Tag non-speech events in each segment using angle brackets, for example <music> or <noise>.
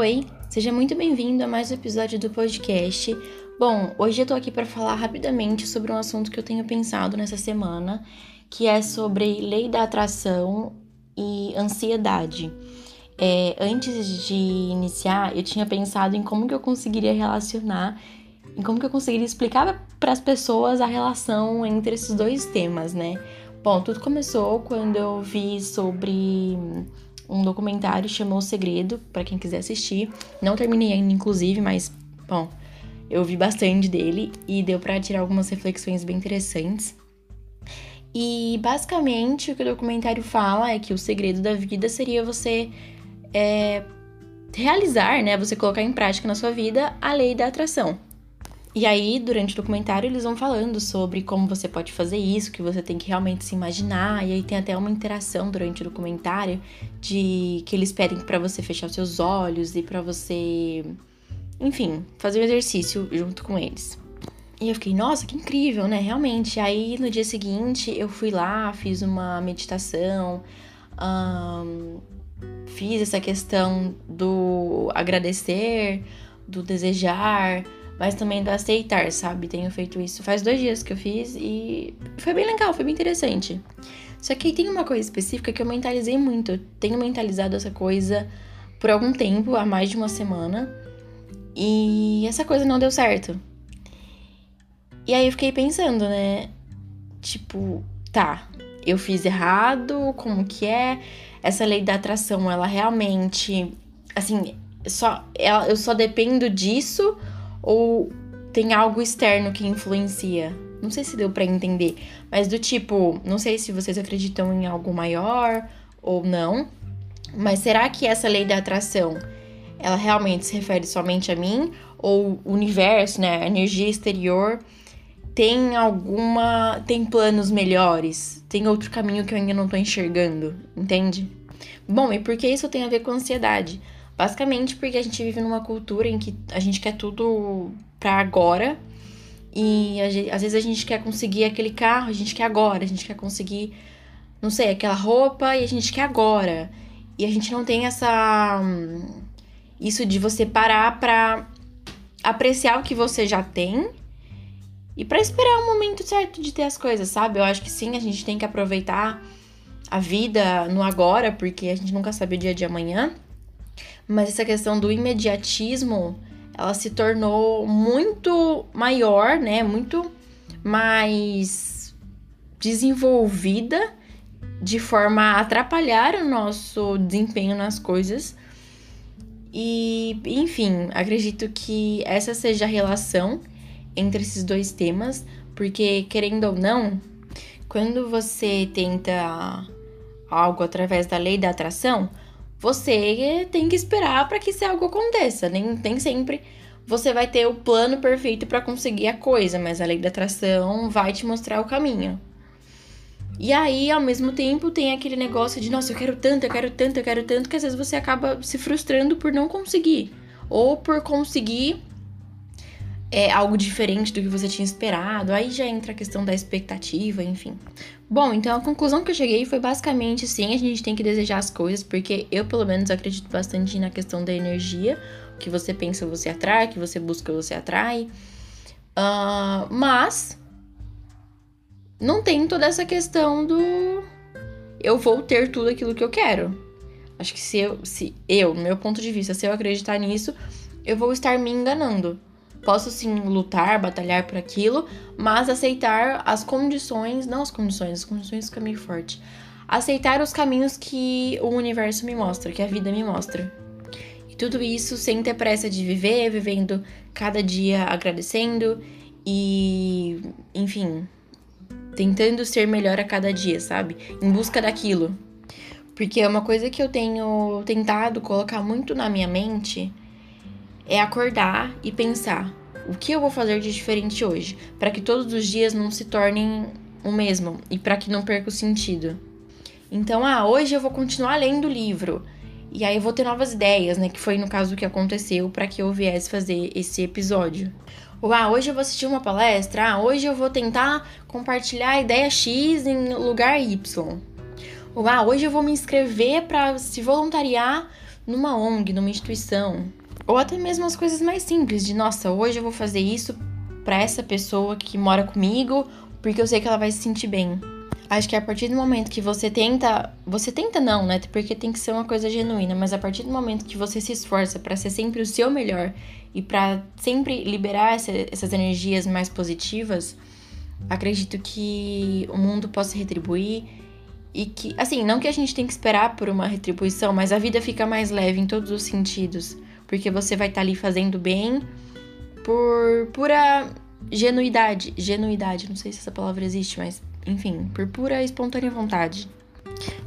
Oi, seja muito bem-vindo a mais um episódio do podcast. Bom, hoje eu tô aqui para falar rapidamente sobre um assunto que eu tenho pensado nessa semana, que é sobre lei da atração e ansiedade. É, antes de iniciar, eu tinha pensado em como que eu conseguiria relacionar, em como que eu conseguiria explicar para as pessoas a relação entre esses dois temas, né? Bom, tudo começou quando eu vi sobre um documentário chamou O Segredo, para quem quiser assistir. Não terminei ainda, inclusive, mas, bom, eu vi bastante dele e deu para tirar algumas reflexões bem interessantes. E basicamente o que o documentário fala é que o segredo da vida seria você é, realizar, né? Você colocar em prática na sua vida a lei da atração. E aí, durante o documentário, eles vão falando sobre como você pode fazer isso, que você tem que realmente se imaginar. E aí tem até uma interação durante o documentário de que eles pedem para você fechar os seus olhos e para você, enfim, fazer um exercício junto com eles. E eu fiquei, nossa, que incrível, né? Realmente. Aí no dia seguinte eu fui lá, fiz uma meditação, fiz essa questão do agradecer, do desejar mas também do aceitar, sabe? Tenho feito isso faz dois dias que eu fiz e foi bem legal, foi bem interessante. Só que tem uma coisa específica que eu mentalizei muito. Eu tenho mentalizado essa coisa por algum tempo, há mais de uma semana, e essa coisa não deu certo. E aí eu fiquei pensando, né? Tipo, tá, eu fiz errado, como que é? Essa lei da atração, ela realmente, assim, só ela, eu só dependo disso ou tem algo externo que influencia? Não sei se deu para entender, mas do tipo, não sei se vocês acreditam em algo maior ou não, mas será que essa lei da atração ela realmente se refere somente a mim ou o universo, né, a energia exterior tem alguma tem planos melhores? Tem outro caminho que eu ainda não tô enxergando, entende? Bom, e por que isso tem a ver com ansiedade? Basicamente porque a gente vive numa cultura em que a gente quer tudo pra agora. E gente, às vezes a gente quer conseguir aquele carro, a gente quer agora, a gente quer conseguir, não sei, aquela roupa e a gente quer agora. E a gente não tem essa. Isso de você parar pra apreciar o que você já tem e para esperar o momento certo de ter as coisas, sabe? Eu acho que sim, a gente tem que aproveitar a vida no agora, porque a gente nunca sabe o dia de amanhã. Mas essa questão do imediatismo, ela se tornou muito maior, né? Muito mais desenvolvida de forma a atrapalhar o nosso desempenho nas coisas. E, enfim, acredito que essa seja a relação entre esses dois temas, porque querendo ou não, quando você tenta algo através da lei da atração, você tem que esperar para que esse algo aconteça. Nem, nem sempre você vai ter o plano perfeito para conseguir a coisa, mas a lei da atração vai te mostrar o caminho. E aí, ao mesmo tempo, tem aquele negócio de, nossa, eu quero tanto, eu quero tanto, eu quero tanto, que às vezes você acaba se frustrando por não conseguir. Ou por conseguir é, algo diferente do que você tinha esperado. Aí já entra a questão da expectativa, enfim. Bom, então a conclusão que eu cheguei foi basicamente sim, a gente tem que desejar as coisas, porque eu pelo menos acredito bastante na questão da energia. O que você pensa, você atrai, o que você busca, você atrai. Uh, mas não tem toda essa questão do eu vou ter tudo aquilo que eu quero. Acho que se eu, se eu, no meu ponto de vista, se eu acreditar nisso, eu vou estar me enganando. Posso sim lutar, batalhar por aquilo, mas aceitar as condições, não as condições, as condições ficam meio forte. Aceitar os caminhos que o universo me mostra, que a vida me mostra. E tudo isso sem ter pressa de viver, vivendo cada dia agradecendo e, enfim, tentando ser melhor a cada dia, sabe? Em busca daquilo. Porque é uma coisa que eu tenho tentado colocar muito na minha mente é acordar e pensar: o que eu vou fazer de diferente hoje, para que todos os dias não se tornem o mesmo e para que não perca o sentido. Então, ah, hoje eu vou continuar lendo o livro. E aí eu vou ter novas ideias, né? Que foi no caso que aconteceu para que eu viesse fazer esse episódio. Ou ah, hoje eu vou assistir uma palestra, ah, hoje eu vou tentar compartilhar a ideia X em lugar Y. Ou ah, hoje eu vou me inscrever para se voluntariar numa ONG, numa instituição, ou até mesmo as coisas mais simples de, nossa, hoje eu vou fazer isso para essa pessoa que mora comigo, porque eu sei que ela vai se sentir bem. Acho que a partir do momento que você tenta, você tenta não, né? Porque tem que ser uma coisa genuína, mas a partir do momento que você se esforça para ser sempre o seu melhor e para sempre liberar essa, essas energias mais positivas, acredito que o mundo possa retribuir e que, assim, não que a gente tenha que esperar por uma retribuição, mas a vida fica mais leve em todos os sentidos, porque você vai estar tá ali fazendo bem por pura genuidade, genuidade, não sei se essa palavra existe, mas enfim, por pura espontânea vontade.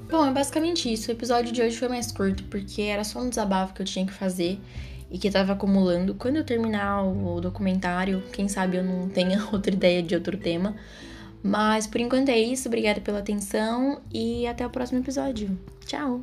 Bom, é basicamente isso. O episódio de hoje foi mais curto porque era só um desabafo que eu tinha que fazer e que tava acumulando. Quando eu terminar o documentário, quem sabe eu não tenha <laughs> outra ideia de outro tema. Mas por enquanto é isso. Obrigada pela atenção e até o próximo episódio. Tchau!